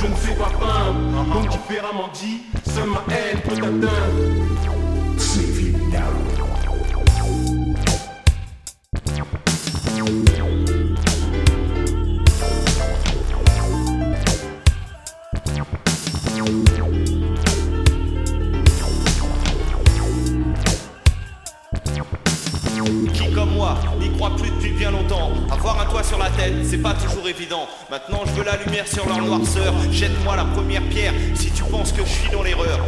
je ne sais pas peindre. Donc différemment dit, seule ma haine peut t'atteindre. Qui comme moi plus depuis bien longtemps Avoir un toit sur la tête, c'est pas toujours évident. Maintenant je veux la lumière sur leur noirceur. Jette-moi la première pierre si tu penses que je suis dans l'erreur.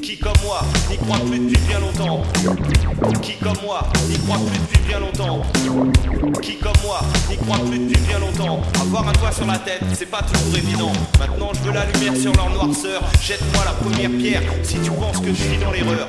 Qui comme moi n'y croit plus depuis bien longtemps Qui comme moi n'y croit plus depuis bien longtemps Qui comme moi n'y croit plus depuis bien longtemps Avoir un toit sur la tête, c'est pas toujours évident. Maintenant je veux la lumière sur leur noirceur. Jette-moi la première pierre si tu penses que je suis dans l'erreur.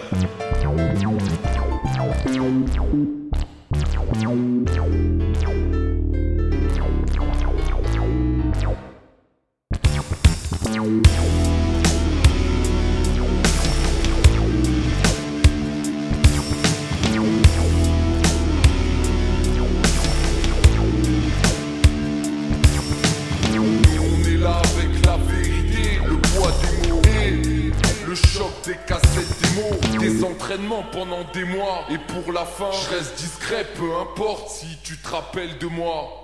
Des entraînements pendant des mois. Et pour la fin, je reste discret, peu importe si tu te rappelles de moi.